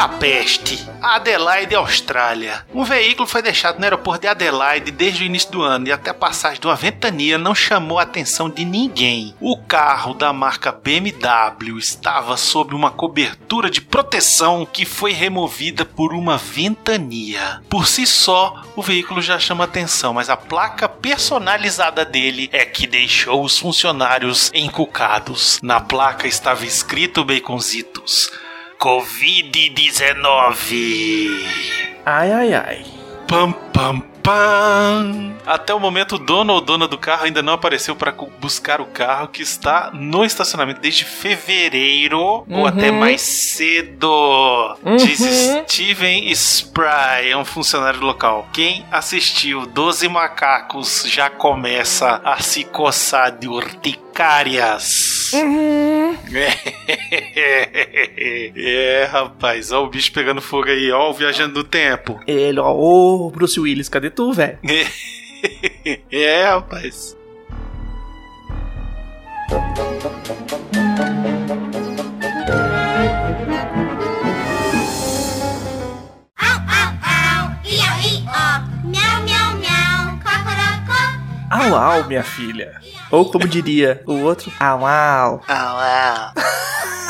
Carro da peste. Adelaide, Austrália. Um veículo foi deixado no aeroporto de Adelaide desde o início do ano e até a passagem de uma ventania não chamou a atenção de ninguém. O carro da marca BMW estava sob uma cobertura de proteção que foi removida por uma ventania. Por si só, o veículo já chama atenção, mas a placa personalizada dele é que deixou os funcionários encucados. Na placa estava escrito Baconzitos. Covid-19. Ai, ai, ai. Pam, pam, pam. Até o momento, o dono ou dona do carro ainda não apareceu para buscar o carro que está no estacionamento desde fevereiro ou Uhum. até mais cedo. Uhum. Diz Steven Spry, é um funcionário local. Quem assistiu 12 macacos já começa a se coçar de urticárias. Uhum. é, rapaz, ó o bicho pegando fogo aí, ó o viajando do tempo. Ele, ó, ô Bruce Willis, cadê tu, velho? é, rapaz. Au, au, minha filha. Ou como diria o outro, au, au. Ah,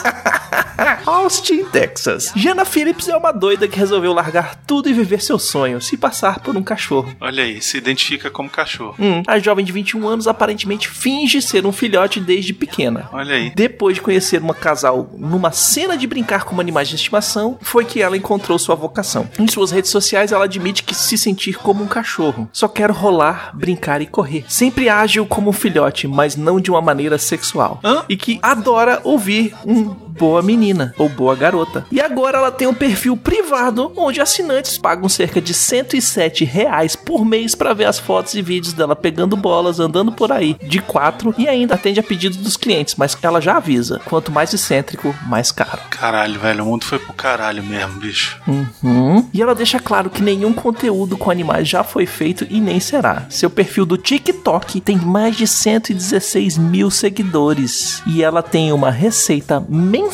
Austin, Texas. Jana Phillips é uma doida que resolveu largar tudo e viver seu sonho, se passar por um cachorro. Olha aí, se identifica como cachorro. Hum, a jovem de 21 anos aparentemente finge ser um filhote desde pequena. Olha aí. Depois de conhecer uma casal numa cena de brincar como animais de estimação, foi que ela encontrou sua vocação. Em suas redes sociais, ela admite que se sentir como um cachorro. Só quero rolar, brincar e correr. Sempre ágil como um filhote, mas não de uma maneira sexual. Hã? E que adora ouvir um boa menina ou boa garota. E agora ela tem um perfil privado onde assinantes pagam cerca de 107 reais por mês para ver as fotos e vídeos dela pegando bolas, andando por aí de quatro e ainda atende a pedidos dos clientes, mas ela já avisa, quanto mais excêntrico, mais caro. Caralho, velho, o mundo foi pro caralho mesmo, bicho. Uhum. E ela deixa claro que nenhum conteúdo com animais já foi feito e nem será. Seu perfil do TikTok tem mais de 116 mil seguidores e ela tem uma receita mensal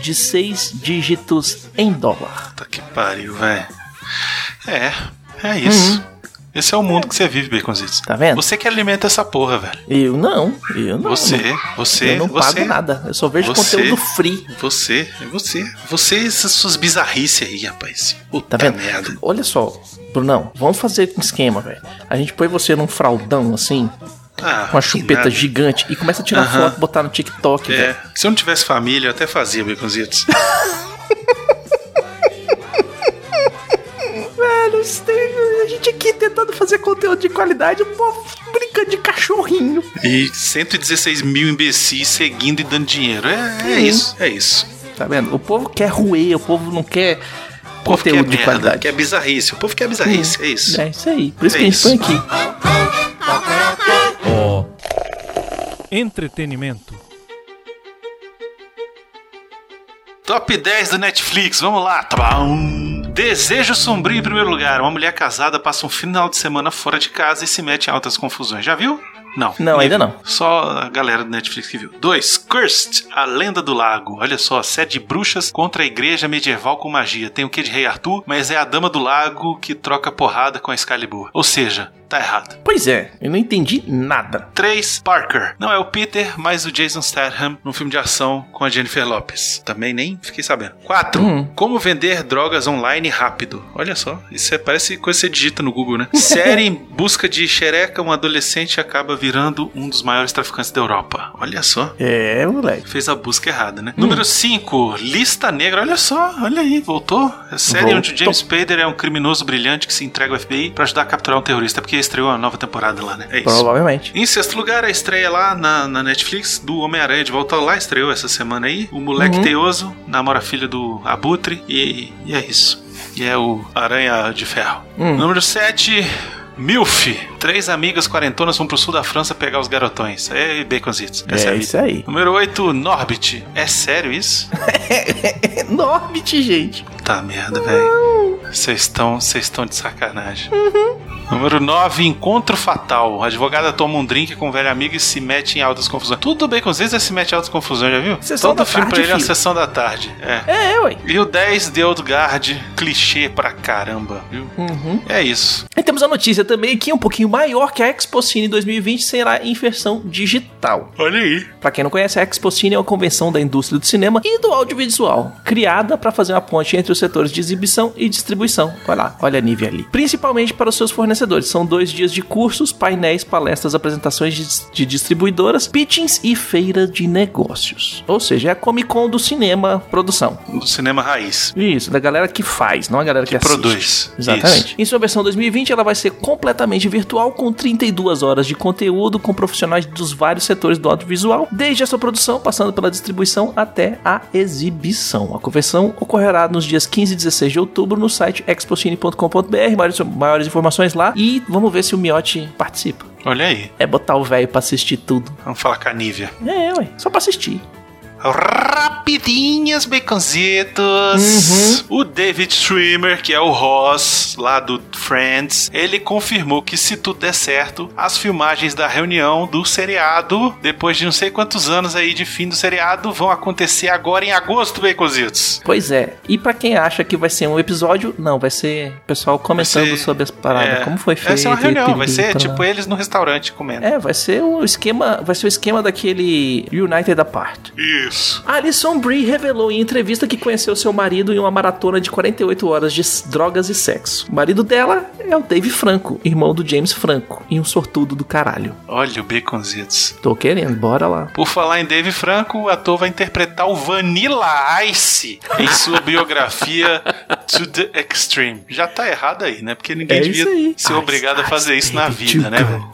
de seis dígitos em dólar. Puta que pariu, velho. É, é isso. Esse é o mundo que você vive, Baconzitos. Tá vendo? Você que alimenta essa porra, velho. Eu não, eu não. Você, você, eu não você. pago nada. Eu só vejo Você. conteúdo free. Você, você. Você e essas suas bizarrices aí, rapaz. Puta Tá vendo? merda. Olha só, Brunão, vamos fazer um esquema, velho. A gente põe você num fraldão assim, Ah, com que chupeta nada. gigante e começa a tirar Aham. foto, botar no TikTok, É, se eu não tivesse família, eu até fazia, Baconzitos. Velho, a gente aqui tentando fazer conteúdo de qualidade, o povo brincando de cachorrinho. e 116 mil imbecis seguindo e dando dinheiro. É, é isso, é isso. Tá vendo? O povo quer ruer, o povo não quer O povo conteúdo quer de merda, qualidade. Quer bizarrice. O povo quer bizarrice, é isso. É isso aí. Por isso É que a gente isso. põe aqui. Entretenimento. Top 10 do Netflix, vamos lá. Tabam. Desejo sombrio em primeiro lugar. Uma mulher casada passa um final de semana fora de casa e se mete em altas confusões. Já viu? Não. Não, ainda viu. não. Só a galera do Netflix que viu. 2. Cursed, a lenda do lago. Olha só, sete bruxas contra a igreja medieval com magia. Tem o que de Rei Arthur, mas é a dama do lago que troca porrada com a Excalibur. Ou seja, tá errado. Pois é, eu não entendi nada. 3. Parker. Não é o Peter, mas o Jason Statham num filme de ação com a Jennifer Lopez. Também nem fiquei sabendo. 4. Hum. Como vender drogas online rápido. Olha só, isso é, parece coisa que você digita no Google, né? Série em busca de xereca, um adolescente acaba virando um dos maiores traficantes da Europa. Olha só. É, moleque. Fez a busca errada, né? Número 5, Lista Negra. Olha só, olha aí, voltou. É série onde o. James Spader é um criminoso brilhante que se entrega ao FBI pra ajudar a capturar um terrorista, porque estreou uma nova temporada lá, né? É isso. Provavelmente. Em sexto lugar, a estreia lá na, na Netflix do Homem-Aranha de Volta lá, estreou essa semana aí. O moleque Uhum. teoso namora a filha do Abutre e, e é isso. E é o Aranha de Ferro. Hum. Número 7. Milf. Três amigas quarentonas vão pro sul da França pegar os garotões. É baconzitos. É vida. isso aí. Número 8, Norbit. É sério isso? É Norbit, gente. Tá merda, velho. Vocês estão vocês estão de sacanagem. Número 9, Encontro Fatal. A advogada toma um drink com o velho amigo e se mete em altas confusões. Tudo bem com vocês, se mete em altas confusões, já viu? Sessão Todo da filme tarde, pra ele é uma filho. sessão da tarde. É. É, ué. E o 10, The Old Guard. Clichê pra caramba, viu? Uhum. É isso. E temos a notícia também que é um pouquinho maior que a Expo Cine 2020 será em versão digital. Olha aí. Pra quem não conhece, a Expo Cine é uma convenção da indústria do cinema e do audiovisual, criada para fazer uma ponte entre os setores de exibição e distribuição. Olha lá, olha a Nivea ali. Principalmente para os seus fornecedores. São dois dias de cursos, painéis, palestras, apresentações de, de distribuidoras, pitchings e feira de negócios. Ou seja, é a Comic Con do cinema produção. Do cinema raiz. Isso, da galera que faz, não a galera que, assiste. produz. Exatamente. Em sua versão 2020, ela vai ser completamente virtual, com 32 horas de conteúdo, com profissionais dos vários setores do audiovisual, desde a sua produção, passando pela distribuição até a exibição. A convenção ocorrerá nos dias 15 e 16 de outubro no site expocine.com.br. Maiores, maiores informações lá. E vamos ver se o Miotti participa. Olha aí. É botar o velho pra assistir tudo. Vamos falar com a Nívia. É, ué, só pra assistir. Rapidinhas, baconzitos. O David Schwimmer, que é o Ross lá do Friends, ele confirmou que se tudo der certo, as filmagens da reunião do seriado, depois de não sei quantos anos aí de fim do seriado, vão acontecer agora em agosto, baconzitos. Pois é. E pra quem acha que vai ser um episódio, não, vai ser o pessoal comentando ser- sobre as paradas, É, como foi feito. Vai ser uma reunião, vai ser tipo eles no restaurante comendo. É, vai ser o esquema, vai ser o esquema daquele United Apart. Isso. Alison Brie revelou em entrevista que conheceu seu marido em uma maratona de 48 horas de drogas e sexo. O marido dela é o Dave Franco, irmão do James Franco, e um sortudo do caralho. Olha o baconzitos. Tô querendo, bora lá. Por falar em Dave Franco, o ator vai interpretar o Vanilla Ice em sua biografia To the Extreme. Já tá errado aí, né? Porque ninguém devia ser obrigado a fazer isso na vida, né, velho?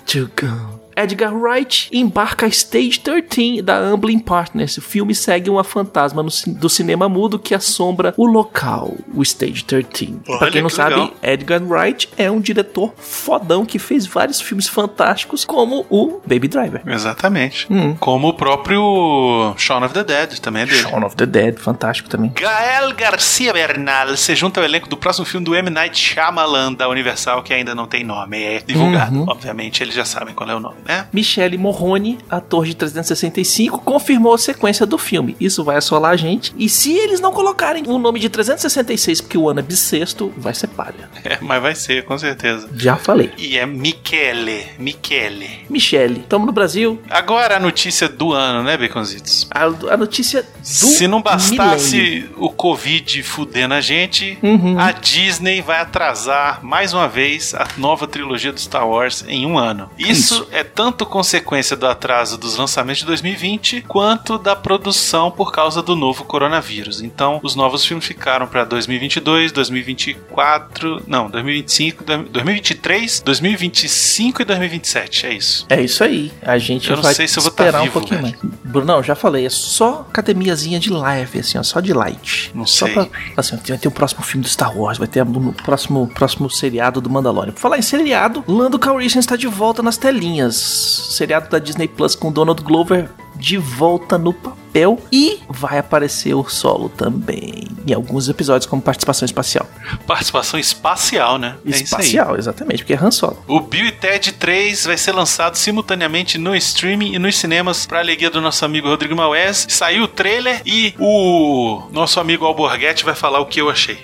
Edgar Wright embarca a Stage 13 da Amblin Partners. O filme segue uma fantasma do cinema mudo que assombra o local, o Stage 13. pra Olha quem não que sabe, legal. Edgar Wright é um diretor fodão que fez vários filmes fantásticos, como o Baby Driver. Exatamente. Hum. Como o próprio Shaun of the Dead, também é dele. Shaun of the Dead, fantástico também. Gael Garcia Bernal se junta ao elenco do próximo filme do M. Night Shyamalan da Universal, que ainda não tem nome, é divulgado. Uhum. Obviamente, eles já sabem qual é o nome, né? Michele Morrone, ator de 365, confirmou a sequência do filme. Isso vai assolar a gente. E se eles não colocarem o nome de 366, porque o ano é bissexto, vai ser palha. É, mas vai ser, com certeza. Já falei. E é Michele, Michele. Michele, estamos no Brasil. Agora a notícia do ano, né, Baconzitos? A, a notícia do Se não bastasse milênio. o Covid fudendo a gente, Uhum. a Disney vai atrasar mais uma vez a nova trilogia do Star Wars em um ano. Isso, é tanto consequência do atraso dos lançamentos de 2020 quanto da produção por causa do novo coronavírus. Então, os novos filmes ficaram para 2022, 2024, não, 2025, 2023, 2025 e 2027. É isso. É isso aí. A gente Eu não vai sei se eu vou tá esperar um vivo, pouquinho velho. mais. Brunão, já falei, é só academiazinha de live, assim, ó, só de light. Não só sei. Pra, assim, vai ter o próximo filme do Star Wars, vai ter o próximo, próximo seriado do Mandalorian. Por falar em seriado, Lando Calrissian está de volta nas telinhas. Seriado da Disney Plus com Donald Glover de volta no papel e vai aparecer o solo também em alguns episódios como participação espacial. Participação espacial, né? É espacial, exatamente, porque é Han Solo. O Bill e Ted 3 vai ser lançado simultaneamente no streaming e nos cinemas para alegria do nosso amigo Rodrigo Maués. Saiu o trailer e o nosso amigo Alborguete vai falar o que eu achei.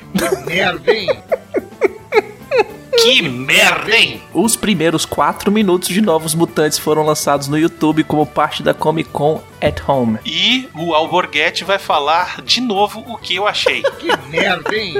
Merda, hein? Que merda, hein? Os primeiros 4 minutos de Novos Mutantes foram lançados no YouTube como parte da Comic Con at Home. E o Alborguete vai falar de novo o que eu achei. Que merda, hein?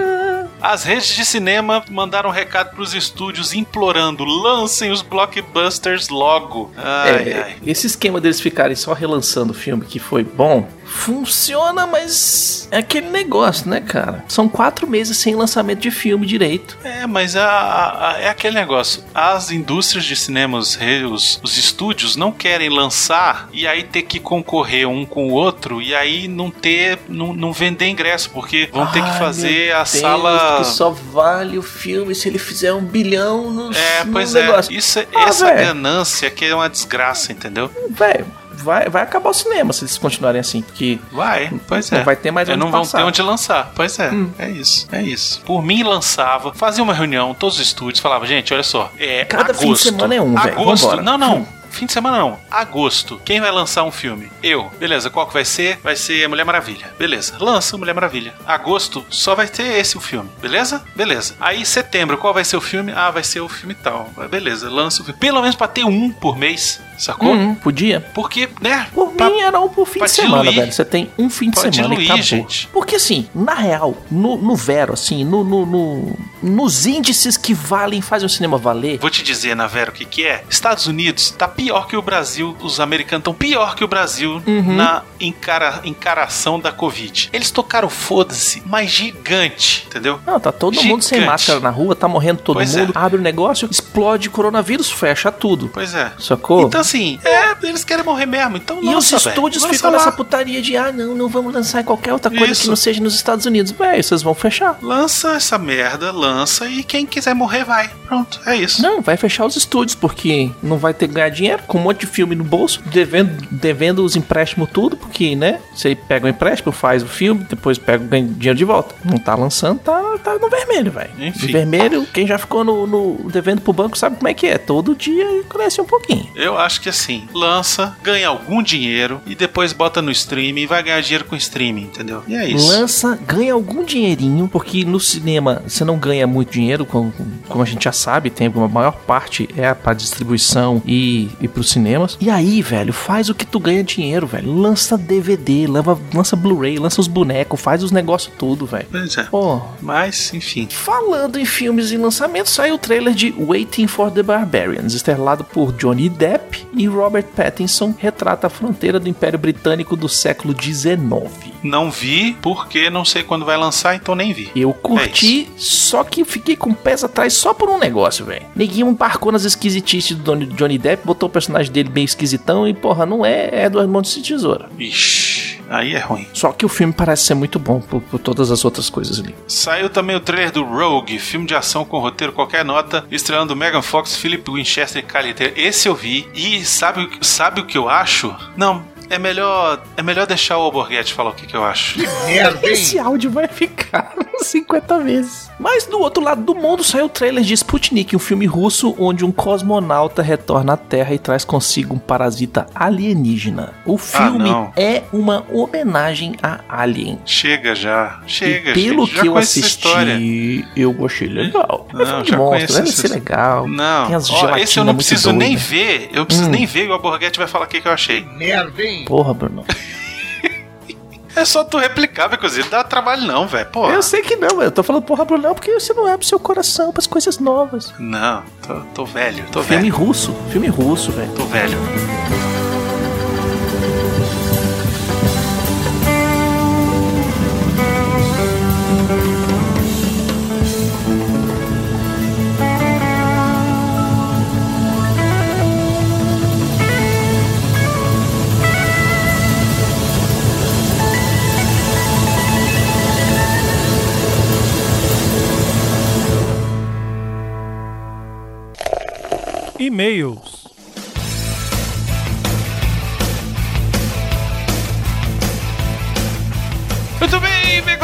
As redes de cinema mandaram um recado para os estúdios implorando: lancem os blockbusters logo. Ai, É, ai. Esse esquema deles ficarem só relançando o filme que foi bom funciona, mas é aquele negócio, né, cara? São quatro meses sem lançamento de filme direito. É, mas a- a- a- é aquele negócio. As indústrias de cinemas, os, os estúdios, não querem lançar e aí ter que concorrer um com o outro e aí não ter, não, não vender ingresso, porque vão ter que Ai, fazer a Deus, sala. Que só vale o filme se ele fizer um bilhão no, É, no pois negócio. é. Isso, é- Ah, essa velho. ganância que é uma desgraça, entendeu? Velho, vai, vai acabar o cinema se eles continuarem assim, porque Vai, pois Não é. vai ter mais onde não vão passar. ter onde lançar. Pois é, é isso, é isso. Por mim, lançava, fazia uma reunião, todos os estúdios, falava, gente, olha só, é Cada fim de agosto. semana é um, velho, Agosto, não, não. Fim de semana não. Agosto. Quem vai lançar um filme? Eu. Beleza, qual que vai ser? Vai ser Mulher Maravilha. Beleza. Lança Mulher Maravilha. Agosto só vai ter esse o filme. Beleza? Beleza. Aí setembro, qual vai ser o filme? Ah, vai ser o filme tal. Beleza, lança o filme. Pelo menos pra ter um por mês, sacou? Hum, podia. Porque, né? Por pra- mim era um por fim de semana, diluir. velho. Você tem um fim de Pra semana e diluir, acabou. gente. Porque assim, na real, no, no Vero, assim, no, no- no- nos índices que valem, fazem o cinema valer, Vou te dizer, na Vera, o que, que é? Estados Unidos tá pior que o Brasil, os americanos estão pior que o Brasil Uhum. na encara, encaração da Covid. Eles tocaram foda-se, mas gigante, entendeu? Não, tá todo mundo sem Gigante. máscara na rua, tá morrendo todo Pois é. mundo. Abre o negócio, explode coronavírus, fecha tudo. Pois é. Sacou? Então, assim, é, eles querem morrer mesmo. Então, e lança, os velho. estúdios ficam lá. nessa putaria de, ah, não, não vamos lançar em qualquer outra coisa Isso. que não seja nos Estados Unidos. Véi, vocês vão fechar. Lança essa merda, lança e quem quiser morrer vai. Pronto, é isso. Não, vai fechar os estúdios, porque não vai ter que ganhar dinheiro, com um monte de filme no bolso, devendo, devendo os empréstimos tudo, porque, né? Você pega o empréstimo, faz o filme, depois pega ganha dinheiro de volta. Não tá lançando, tá, tá no vermelho, velho. Enfim. No vermelho, quem já ficou no, no- devendo pro banco sabe como é que é. Todo dia cresce um pouquinho. Eu acho que assim, lança, ganha algum dinheiro e depois bota no streaming e vai ganhar dinheiro com streaming, entendeu? E é isso. Lança, ganha algum dinheirinho, porque no cinema você não ganha muito dinheiro, como, como a gente já sabe, tem a maior parte é pra distribuição e, e pros cinemas. E aí, velho, faz o que tu ganha dinheiro, velho. Lança DVD, lança, lança Blu-ray, lança os bonecos, faz os negócios tudo, velho. Pois é. Pô, Mas, enfim. Falando em filmes e lançamentos, saiu o trailer de Waiting for the Barbarians, estrelado por Johnny Depp e Robert Pattinson, retrata a fronteira do Império Britânico do século XIX. Não vi, porque não sei quando vai lançar, então nem vi. Eu curti, só que fiquei com pés atrás só por um negócio, velho. Neguinho embarcou nas esquisitices do Johnny- Depp, botou o personagem dele bem esquisitão e, porra, não é Edward Mãos de Tesoura. Ixi, aí é ruim. Só que o filme parece ser muito bom por, por todas as outras coisas ali. Saiu também o trailer do Rogue, filme de ação com roteiro qualquer nota, estrelando Megan Fox, Philip Winchester e Taylor. Esse eu vi. E sabe, sabe o que eu acho? Não, é melhor, é melhor deixar o Alborguete falar o que, que eu acho. Merda, hein? Esse áudio vai ficar 50 vezes. Mas do outro lado do mundo saiu o trailer de Sputnik, um filme russo onde um cosmonauta retorna à Terra e traz consigo um parasita alienígena. O filme não. é uma homenagem a Alien. Chega já, chega, e pelo gente. Já que eu conheço essa história. assisti, eu achei legal. é Não, filme de monstro, deve ser legal. Não, Tem as ó, esse eu não preciso nem ver. Eu preciso Hum. nem ver e o Alborguete vai falar o que, que eu achei. Merda, hein? Porra, Bruno. É só tu replicar, Becozinho. Não dá trabalho não, velho. Eu sei que não, velho. Eu tô falando porra, Bruno, não, porque você não abre seu coração pras coisas novas. Não, tô, tô velho, tô Filme velho, russo, filme russo, velho. tô velho. E-mails.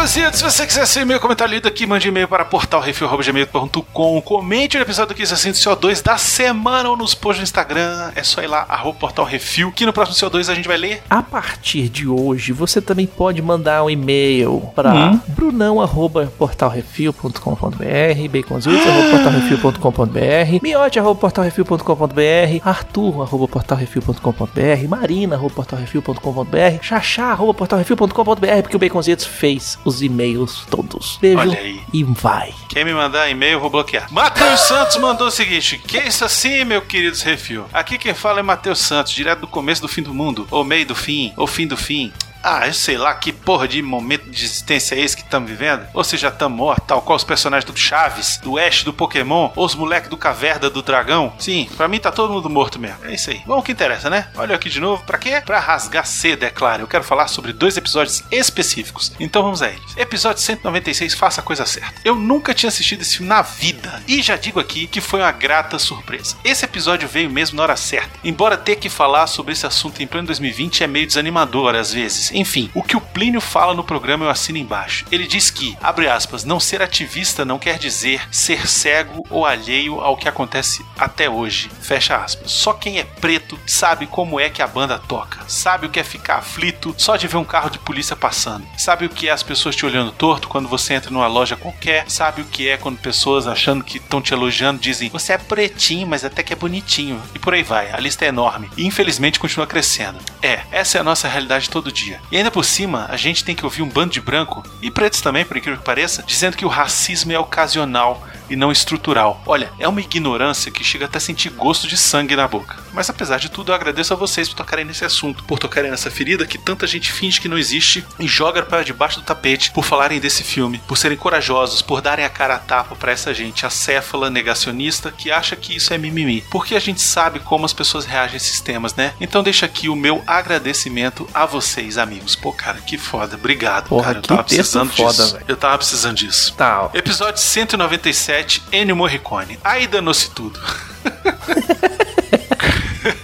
Se você quiser ser e-mail comentário lido aqui, mande e-mail para portalrefil.gmail.com. Comente o episódio do 15 assim do CO2 da semana ou nos posts no Instagram. É só ir lá, arroba portalrefil, que no próximo CO2 a gente vai ler. A partir de hoje, você também pode mandar um e-mail para Hum. brunão@portalrefil.com.br, baconzitos@portalrefil.com.br, miote@portalrefil.com.br, arthur@portalrefil.com.br, marina@portalrefil.com.br, xaxá@portalrefil.com.br, porque o Baconzitos fez os e-mails todos. Beijo Olha aí. e vai. Quer me mandar e-mail, eu vou bloquear. Matheus Santos mandou o seguinte: Que isso assim, meu queridos refil? Aqui quem fala é Matheus Santos, direto do começo do fim do mundo, ou meio do fim, ou fim do fim. Ah, eu sei lá que porra de momento de existência é esse que estamos vivendo. Ou se já estamos mortos, tal qual os personagens do Chaves, do Ash, do Pokémon, ou os moleques do Caverna do Dragão. Sim, pra mim tá todo mundo morto mesmo. É isso aí. Bom, o que interessa, né? Olha aqui de novo. Pra quê? Pra rasgar cedo, é claro. Eu quero falar sobre dois episódios específicos. Então vamos a eles. Episódio 196, Faça a Coisa Certa. Eu nunca tinha assistido esse filme na vida. E já digo aqui que foi uma grata surpresa. Esse episódio veio mesmo na hora certa. Embora ter que falar sobre esse assunto em pleno 2020 é meio desanimador às vezes. Enfim, o que o Plínio fala no programa eu assino embaixo. Ele diz que, abre aspas, não ser ativista não quer dizer ser cego ou alheio ao que acontece até hoje. Fecha aspas. Só quem é preto sabe como é que a banda toca. Sabe o que é ficar aflito só de ver um carro de polícia passando. Sabe o que é as pessoas te olhando torto quando você entra numa loja qualquer. Sabe o que é quando pessoas achando que estão te elogiando dizem você é pretinho, mas até que é bonitinho. E por aí vai. A lista é enorme. E infelizmente continua crescendo. É, essa é a nossa realidade todo dia. E ainda por cima, a gente tem que ouvir um bando de branco, e pretos também, por incrível que pareça, dizendo que o racismo é ocasional e não estrutural. Olha, é uma ignorância que chega até a sentir gosto de sangue na boca. Mas apesar de tudo, eu agradeço a vocês por tocarem nesse assunto, por tocarem nessa ferida que tanta gente finge que não existe e joga para debaixo do tapete, por falarem desse filme, por serem corajosos, por darem a cara a tapa para essa gente acéfala, negacionista, que acha que isso é mimimi. Porque a gente sabe como as pessoas reagem a esses temas, né? Então deixa aqui o meu agradecimento a vocês, amigos. Pô, cara, que foda. Obrigado, Porra, cara. Eu tava precisando foda, disso. velho. Eu tava precisando disso. Tá, ó. Episódio 197, Ennio Morricone. Aí danou-se tudo.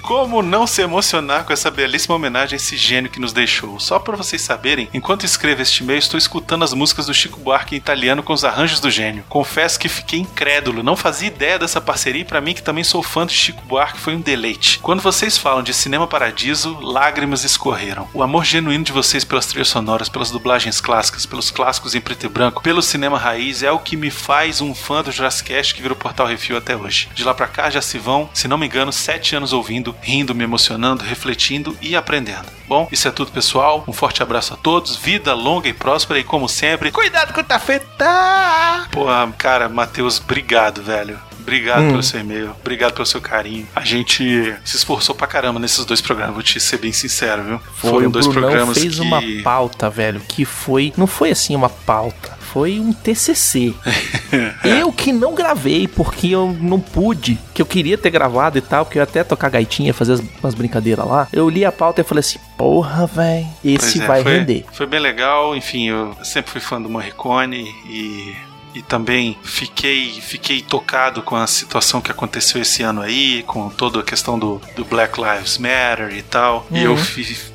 Como não se emocionar com essa belíssima homenagem a esse gênio que nos deixou? Só para vocês saberem, enquanto escrevo este e-mail, estou escutando as músicas do Chico Buarque em italiano com os arranjos do gênio. Confesso que fiquei incrédulo, não fazia ideia dessa parceria e para mim que também sou fã de Chico Buarque foi um deleite. Quando vocês falam de Cinema Paradiso, lágrimas escorreram. O amor genuíno de vocês pelas trilhas sonoras, pelas dublagens clássicas, pelos clássicos em preto e branco, pelo cinema raiz é o que me faz um fã do Jurassic que virou Portal Refil até hoje. De lá pra cá já se vão, se não me engano, sete anos ouvindo, rindo, me emocionando, refletindo e aprendendo. Bom, isso é tudo, pessoal. Um forte abraço a todos, vida longa e próspera e como sempre, cuidado com o tafetá! Pô, cara, Matheus, obrigado, velho. Obrigado Hum. pelo seu e-mail, obrigado pelo seu carinho. A gente se esforçou pra caramba nesses dois programas, vou te ser bem sincero, viu? Foi, o dois Brunão programas fez que uma pauta, velho, que foi. Não foi assim uma pauta, foi um TCC. eu que não gravei, porque eu não pude, que eu queria ter gravado e tal, que eu ia até tocar gaitinha, fazer as- umas brincadeiras lá. Eu li a pauta e falei assim: porra, velho, esse é, vai foi, render. Foi bem legal, enfim, eu sempre fui fã do Morricone e, e também fiquei, fiquei tocado com a situação que aconteceu esse ano aí, com toda a questão do, do Black Lives Matter e tal. E eu Uhum.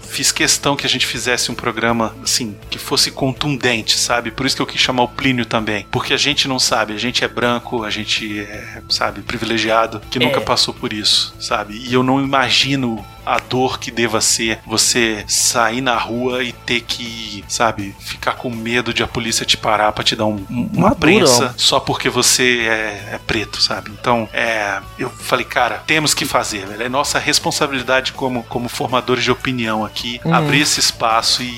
Fi- fiz questão que a gente fizesse um programa, assim, que fosse contundente, sabe? Por isso que eu quis chamar o Plínio também. Porque a gente não sabe, a gente é branco, a gente é, sabe, privilegiado, que nunca É. passou por isso, sabe? E eu não imagino a dor que deva ser você sair na rua e ter que, sabe, ficar com medo de a polícia te parar pra te dar um- um- uma prensa só porque você é, é preto, sabe? Então, é, eu falei, cara, temos que fazer, velho. É nossa responsabilidade como, como formadores de opinião aqui, Uhum. abrir esse espaço e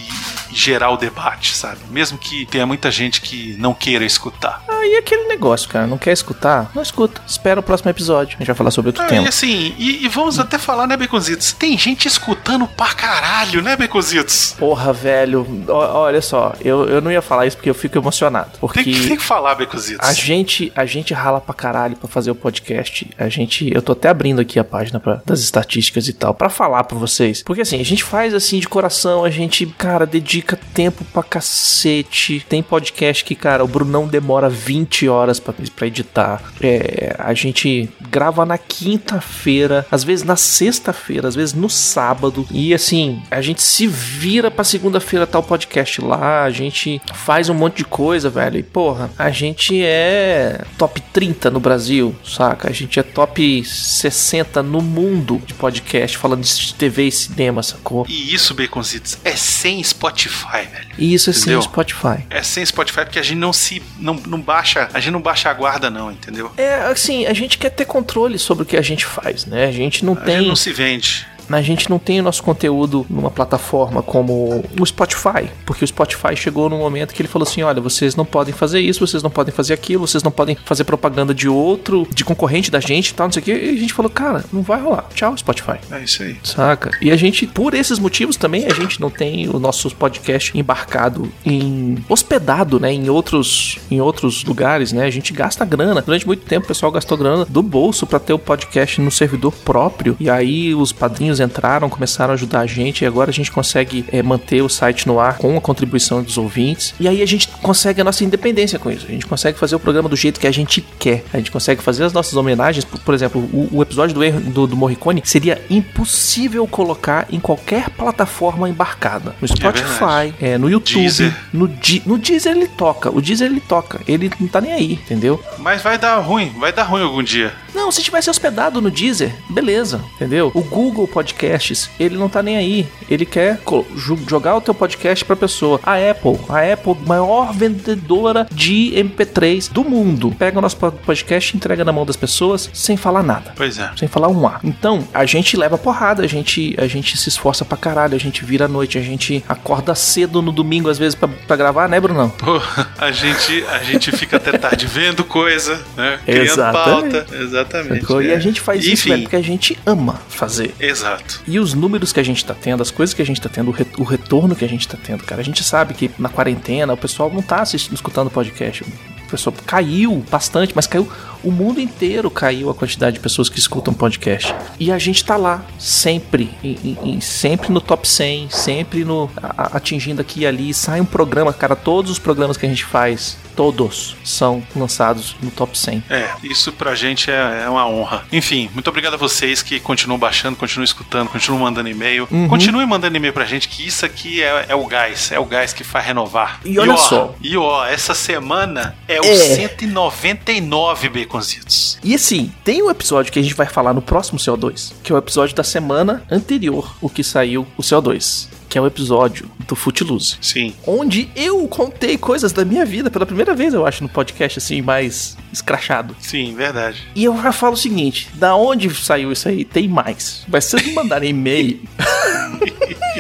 gerar o debate, sabe? Mesmo que tenha muita gente que não queira escutar. Aí aquele negócio, cara, não quer escutar? Não escuta. Espera o próximo episódio. A gente vai falar sobre outro Ah, tema. e assim, e, e vamos até falar, né, Beconzitos? Tem gente escutando pra caralho, né, Beconzitos? Porra, velho, ó- olha só, eu, eu não ia falar isso porque eu fico emocionado. Porque Tem que, tem que falar, Beconzitos. a gente, a gente rala pra caralho pra fazer o podcast. A gente, eu tô até abrindo aqui a página pra- das estatísticas e tal, pra falar pra vocês. Porque assim, a gente faz assim de coração, a gente, cara, dedica tempo pra cacete. Tem podcast que, cara, o Brunão demora 20 horas pra editar. É, a gente grava na quinta-feira, às vezes na sexta-feira, às vezes no sábado. E assim, a gente se vira pra segunda-feira tá o podcast lá, a gente faz um monte de coisa, velho. E porra, a gente é top 30 no Brasil, saca? A gente é top 60 no mundo de podcast falando de TV e cinema, sacou? E isso, Baconzitos, é sem Spotify, velho. E isso é sem Entendeu? Spotify. É sem Spotify porque a gente não se. Não, não baixa. A gente não baixa a guarda, não, entendeu? É, assim, a gente quer ter controle sobre o que a gente faz, né? A gente não A tem. gente não se vende. A gente não tem o nosso conteúdo numa plataforma como o Spotify, porque o Spotify chegou num momento que ele falou assim: olha, vocês não podem fazer isso, vocês não podem fazer aquilo, vocês não podem fazer propaganda de outro, de concorrente da gente e tal, não sei o que. E a gente falou, cara, não vai rolar. Tchau, Spotify. É isso aí. Saca? E a gente, por esses motivos também, a gente não tem o nosso podcast embarcado em hospedado, né, em outros em outros lugares, né? A gente gasta grana. Durante muito tempo o pessoal gastou grana do bolso para ter o podcast no servidor próprio. E aí os padrinhos entraram, começaram a ajudar a gente e agora a gente consegue é, manter o site no ar com a contribuição dos ouvintes. E aí a gente consegue a nossa independência com isso. A gente consegue fazer o programa do jeito que a gente quer. A gente consegue fazer as nossas homenagens. Por, por exemplo, o, o episódio do, erro- do, do Morricone seria impossível colocar em qualquer plataforma embarcada. No Spotify, verdade. é, no YouTube, Deezer. no, Di- no Deezer ele toca. O Deezer ele toca. Ele não tá nem aí, entendeu? Mas vai dar ruim, vai dar ruim algum dia. Não, se tivesse hospedado no Deezer, beleza, entendeu? O Google Podcasts, ele não tá nem aí. Ele quer jogar o teu podcast pra pessoa. A Apple, a Apple, maior vendedora de MP3 do mundo, pega o nosso po- podcast e entrega na mão das pessoas sem falar nada. Pois é. Sem falar um A. Então, a gente leva porrada, a gente, a gente se esforça pra caralho, a gente vira à noite, a gente acorda cedo no domingo, às vezes, pra, pra gravar, né, Brunão? Pô, a gente, a gente fica até tarde vendo coisa, né? Criando Exatamente. pauta. Exatamente. E é. a gente faz isso, Enfim, velho, porque a gente ama fazer. Exato. E os números que a gente tá tendo, as coisas que a gente tá tendo, o, re- o retorno que a gente tá tendo, cara. A gente sabe que na quarentena o pessoal não tá assistindo, escutando podcast. O pessoal caiu bastante, mas caiu. O mundo inteiro caiu a quantidade de pessoas que escutam podcast. E a gente tá lá, sempre. em- em- em- sempre no top 100, sempre no a- atingindo aqui e ali. Sai um programa, cara. Todos os programas que a gente faz, todos são lançados no top 100. É, isso pra gente é, é uma honra. Enfim, muito obrigado a vocês que continuam baixando, continuam escutando, continuam mandando e-mail. Uhum. Continuem mandando e-mail pra gente, que isso aqui é, é o gás, é o gás que faz renovar. E olha ó, só. E ó, essa semana é o É. 199 Baconzitos. E assim, tem um episódio que a gente vai falar no próximo CO2, que é o episódio da semana anterior, o que saiu o CO2, que é o episódio do Footloose. Sim. Onde eu contei coisas da minha vida pela primeira vez, eu acho, no podcast assim, mais escrachado. Sim, verdade. E eu já falo o seguinte: da onde saiu isso aí? Tem mais. Mas se vocês me mandarem e-mail,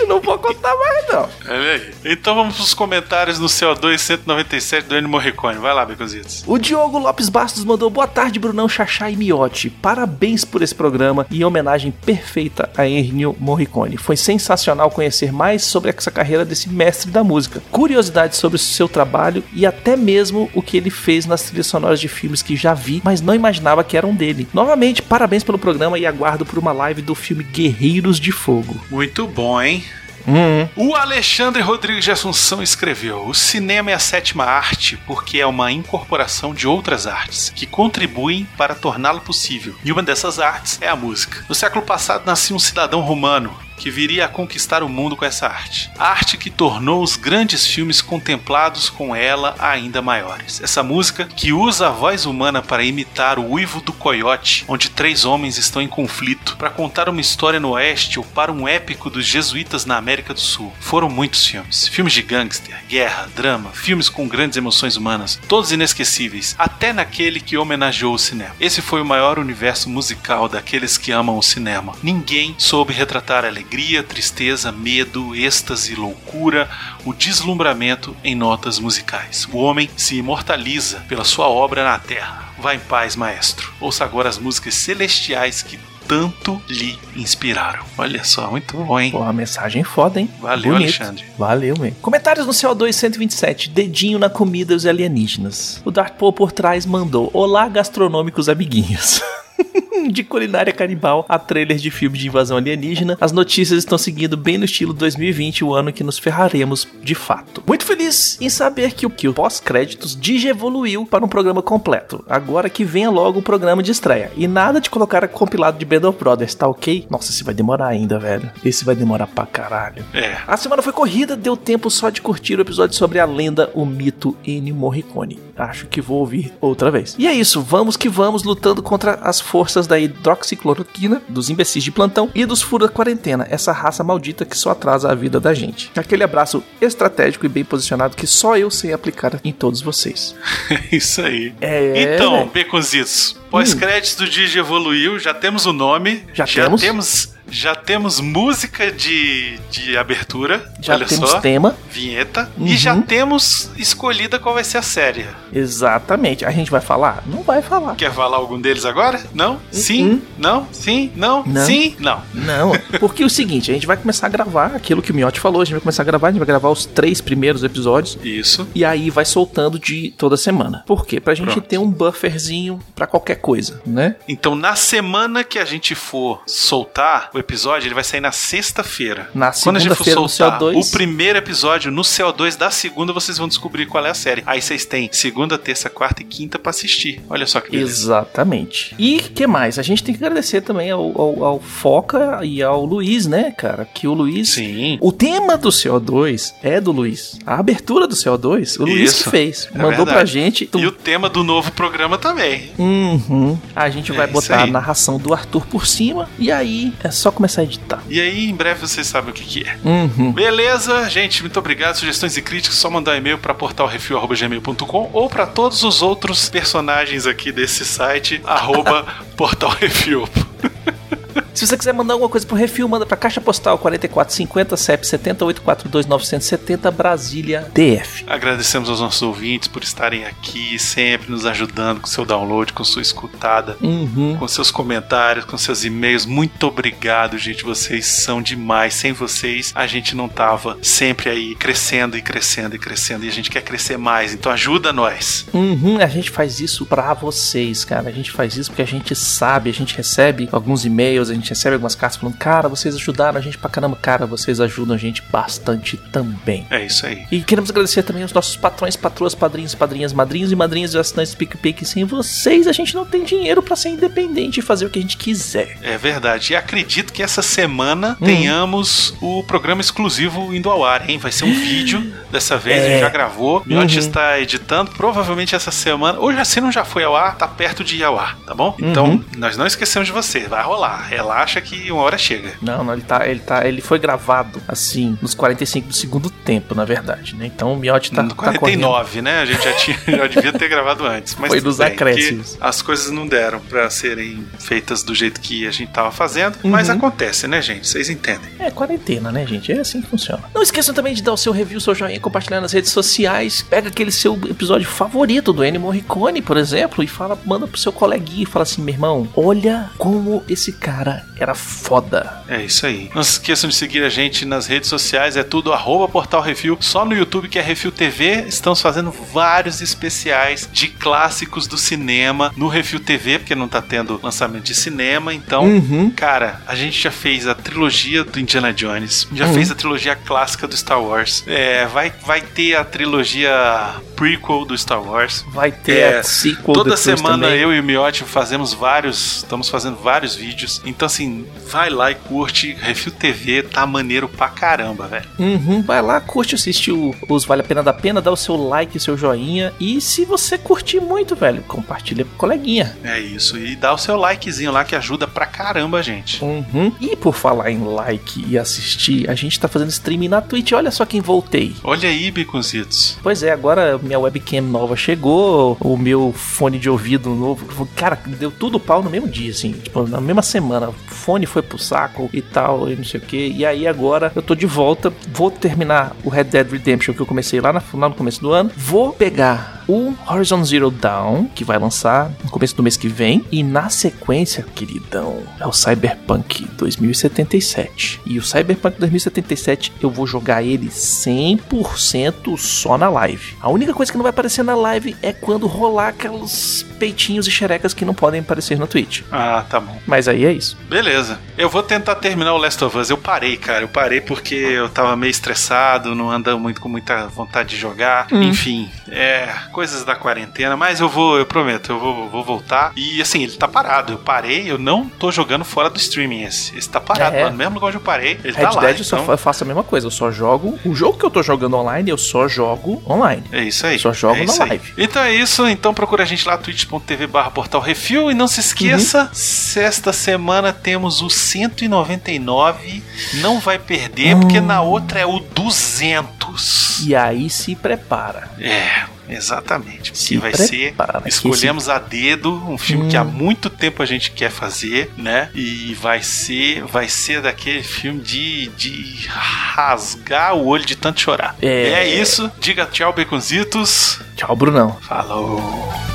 não vou contar mais, não. Aí. Então vamos pros comentários no CO2 197 do Ennio Morricone. Vai lá, Baconzitos. O Diogo Lopes Bastos mandou boa tarde, Brunão, Xaxá e Miotti. Parabéns por esse programa e homenagem perfeita a Ennio Morricone. Foi sensacional conhecer mais sobre essa carreira desse mestre da música. Curiosidades sobre o seu trabalho e até mesmo o que ele fez nas trilhas sonoras de filmes que já vi, mas não imaginava que eram dele. Novamente, parabéns pelo programa e aguardo por uma live do filme Guerreiros de Fogo. Muito bom, hein? O Alexandre Rodrigues de Assunção escreveu: O cinema é a sétima arte porque é uma incorporação de outras artes que contribuem para torná-lo possível. E uma dessas artes é a música. No século passado nascia um cidadão romano que viria a conquistar o mundo com essa arte. Arte que tornou os grandes filmes contemplados com ela ainda maiores. Essa música que usa a voz humana para imitar o uivo do coiote, onde três homens estão em conflito, para contar uma história no oeste ou para um épico dos jesuítas na América do Sul. Foram muitos filmes. Filmes de gangster, guerra, drama, filmes com grandes emoções humanas, todos inesquecíveis, até naquele que homenageou o cinema. Esse foi o maior universo musical daqueles que amam o cinema. Ninguém soube retratar a alegria, tristeza, medo, êxtase, loucura, o deslumbramento em notas musicais. O homem se imortaliza pela sua obra na Terra. Vá em paz, maestro. Ouça agora as músicas celestiais que tanto lhe inspiraram. Olha só, muito bom, hein? Porra, mensagem foda, hein? Valeu, Alexandre. Valeu mesmo. Comentários no CO2 127. Dedinho na comida dos alienígenas. O Dark Paul por trás mandou: Olá, gastronômicos amiguinhos. de culinária canibal a trailers de filme de invasão alienígena, as notícias estão seguindo bem no estilo 2020, o ano que nos ferraremos de fato. Muito feliz em saber que o, que o pós-créditos digievoluiu para um programa completo. Agora que venha logo o programa de estreia. E nada de colocar compilado de Band of Brothers, tá ok? Nossa, esse vai demorar ainda, velho. Esse vai demorar pra caralho. É. A semana foi corrida, deu tempo só de curtir o episódio sobre a lenda, o mito Ennio Morricone. Acho que vou ouvir outra vez. E é isso, vamos que vamos lutando contra as forças da hidroxicloroquina, dos imbecis de plantão e dos furos da quarentena, essa raça maldita que só atrasa a vida da gente. Aquele abraço estratégico e bem posicionado que só eu sei aplicar em todos vocês. Isso aí. É, Então, velho. Beconzitos, pós-créditos do Digi evoluiu, já temos o nome, Já temos? temos Já temos música de, de abertura. Já olha temos só. tema. Vinheta. Uhum. E já temos escolhida qual vai ser a série. Exatamente. A gente vai falar? Não vai falar. Quer falar algum deles agora? Não? Sim? Uhum. Não? Sim? Não? Não. Sim? Não. Não, porque é o seguinte, a gente vai começar a gravar aquilo que o Miotti falou, a gente vai começar a gravar, a gente vai gravar os três primeiros episódios Isso. e aí vai soltando de toda semana. Por quê? Pra gente Pronto. ter um bufferzinho pra qualquer coisa, né? Então, na semana que a gente for soltar o episódio, ele vai sair na sexta-feira. Na Quando a gente for segunda-feira no soltar CO2. o primeiro episódio no CO2 da segunda, vocês vão descobrir qual é a série. Aí vocês têm segunda, terça, quarta e quinta pra assistir. Olha só que beleza. Exatamente. E que mais? A gente tem que agradecer também ao, ao- ao Foca e ao Luiz, né, cara? Que o Luiz. Sim. O tema do CO2 é do Luiz. A abertura do CO2, o Luiz Isso. que fez. É Mandou pra verdade. gente. E o tema do novo programa também. Uhum. A gente É vai botar a narração do Arthur por cima. E aí é só começar a editar. E aí, em breve, vocês sabem o que, que é. Uhum. Beleza, gente, muito obrigado. Sugestões e críticas, só mandar um e-mail para portalrefil.gmail.com ou para todos os outros personagens aqui desse site, arroba portalrefil. Se você quiser mandar alguma coisa pro Refil, manda pra Caixa Postal 4450 CEP 70842 Brasília DF. Agradecemos aos nossos ouvintes por estarem aqui, sempre nos ajudando com seu download, com sua escutada. Uhum. Com seus comentários, com seus e-mails, muito obrigado, gente. Vocês são demais. Sem vocês, a gente não tava sempre aí crescendo e crescendo e crescendo. E a gente quer crescer mais. Então ajuda nós. Uhum, a gente faz isso pra vocês, cara. A gente faz isso porque a gente sabe, a gente recebe alguns e-mails, a gente recebe algumas cartas falando, cara, vocês ajudaram a gente pra caramba. Cara, vocês ajudam a gente bastante também. É isso aí. E queremos agradecer também aos nossos patrões, patroas, padrinhos, padrinhas, madrinhos e madrinhas de assinantes PicPay, que sem vocês a gente não tem dinheiro pra ser independente e fazer o que a gente quiser. É verdade. E acredito que essa semana Hum. tenhamos o programa exclusivo indo ao ar, hein? Vai ser um vídeo. Dessa vez É. a gente já gravou. Uhum. está editando. Provavelmente essa semana. Ou já se não já foi ao ar, tá perto de ir ao ar, tá bom? Então, Uhum. nós não esquecemos de você. Vai rolar. Relaxa que uma hora chega. Não, não, ele tá, ele tá, ele foi gravado assim, nos 45 do segundo tempo, na verdade, né? Então o Miotti tá, no tá correndo. 49, né? A gente já, tinha, já devia ter gravado antes. Mas Foi dos bem, acréscimos. que As coisas não deram pra serem feitas do jeito que a gente tava fazendo. Mas Uhum. acontece, né, gente? Vocês entendem. É quarentena, né, gente? É assim que funciona. Não esqueçam também de dar o seu review, seu joinha, compartilhar nas redes sociais. Pega aquele seu episódio favorito do Ennio Morricone, por exemplo, e fala, manda pro seu coleguinha e fala assim, meu irmão, olha como esse cara era foda. É isso aí. Não se esqueçam de seguir a gente nas redes sociais, é tudo arroba Portal Refil. Só no YouTube que é Refil TV. Estamos fazendo vários especiais de clássicos do cinema no Refil TV, porque não tá tendo lançamento de cinema. Então, Uhum. cara, a gente já fez a trilogia do Indiana Jones, já Uhum. fez a trilogia clássica do Star Wars. É, vai, vai ter a trilogia prequel do Star Wars. Vai ter É, a sequel Toda semana também. eu e o Miotti fazemos vários, estamos fazendo vários vídeos. Então assim, vai lá e curte Refil TV, tá maneiro pra caramba, velho. Uhum, vai lá, curte, assiste o- os Vale a Pena da Pena, dá o seu like, o seu joinha. E se você curtir muito, velho, compartilha com o coleguinha. É isso. E dá o seu likezinho lá que ajuda pra caramba, gente. Uhum. E por falar em like e assistir, a gente tá fazendo streaming na Twitch. Olha só quem voltei. Olha aí, Biconzitos. Pois é, agora minha webcam nova chegou, o meu fone de ouvido novo. Cara, deu tudo pau no mesmo dia, assim, tipo, na mesma semana. O fone foi pro saco e tal, e não sei o que. E aí agora eu tô de volta, vou terminar o Red Dead Redemption que eu comecei lá, na- lá no começo do ano. Vou pegar o Horizon Zero Dawn, que vai lançar no começo do mês que vem. E na sequência, queridão, é o Cyberpunk 2077. E o Cyberpunk 2077 eu vou jogar ele 100% só na live. A única coisa que não vai aparecer na live é quando rolar aqueles peitinhos e xerecas que não podem aparecer no Twitch. Ah, tá bom. Mas aí é isso. Beleza. Eu vou tentar terminar o Last of Us. Eu parei, cara. Eu parei porque eu tava meio estressado, não anda muito com muita vontade de jogar. Hum. Enfim, é coisas da quarentena. Mas eu vou, eu prometo, eu vou, vou voltar. E assim, ele tá parado. Eu parei, eu não tô jogando fora do streaming esse. Esse tá parado, É. lá no mesmo lugar onde eu parei. Ele Red tá lá. Dead eu, só então fa- eu faço a mesma coisa, eu só jogo. O jogo que eu tô jogando online, eu só jogo online. É isso aí. Só jogo é na isso aí. live. Então é isso. Então procura a gente lá, twitch.tv barra portal refil. E não se esqueça, Uhum. esta semana temos o 199. Não vai perder, porque Hum. na outra é o 200. Narcos. E aí se prepara. É, exatamente. Se Que vai prepara, ser. Escolhemos a dedo um filme Hum. que há muito tempo a gente quer fazer, né? E vai ser, vai ser daquele filme de, de rasgar o olho de tanto chorar. É. é isso. Diga tchau, Beconzitos. Tchau, Brunão. Falou.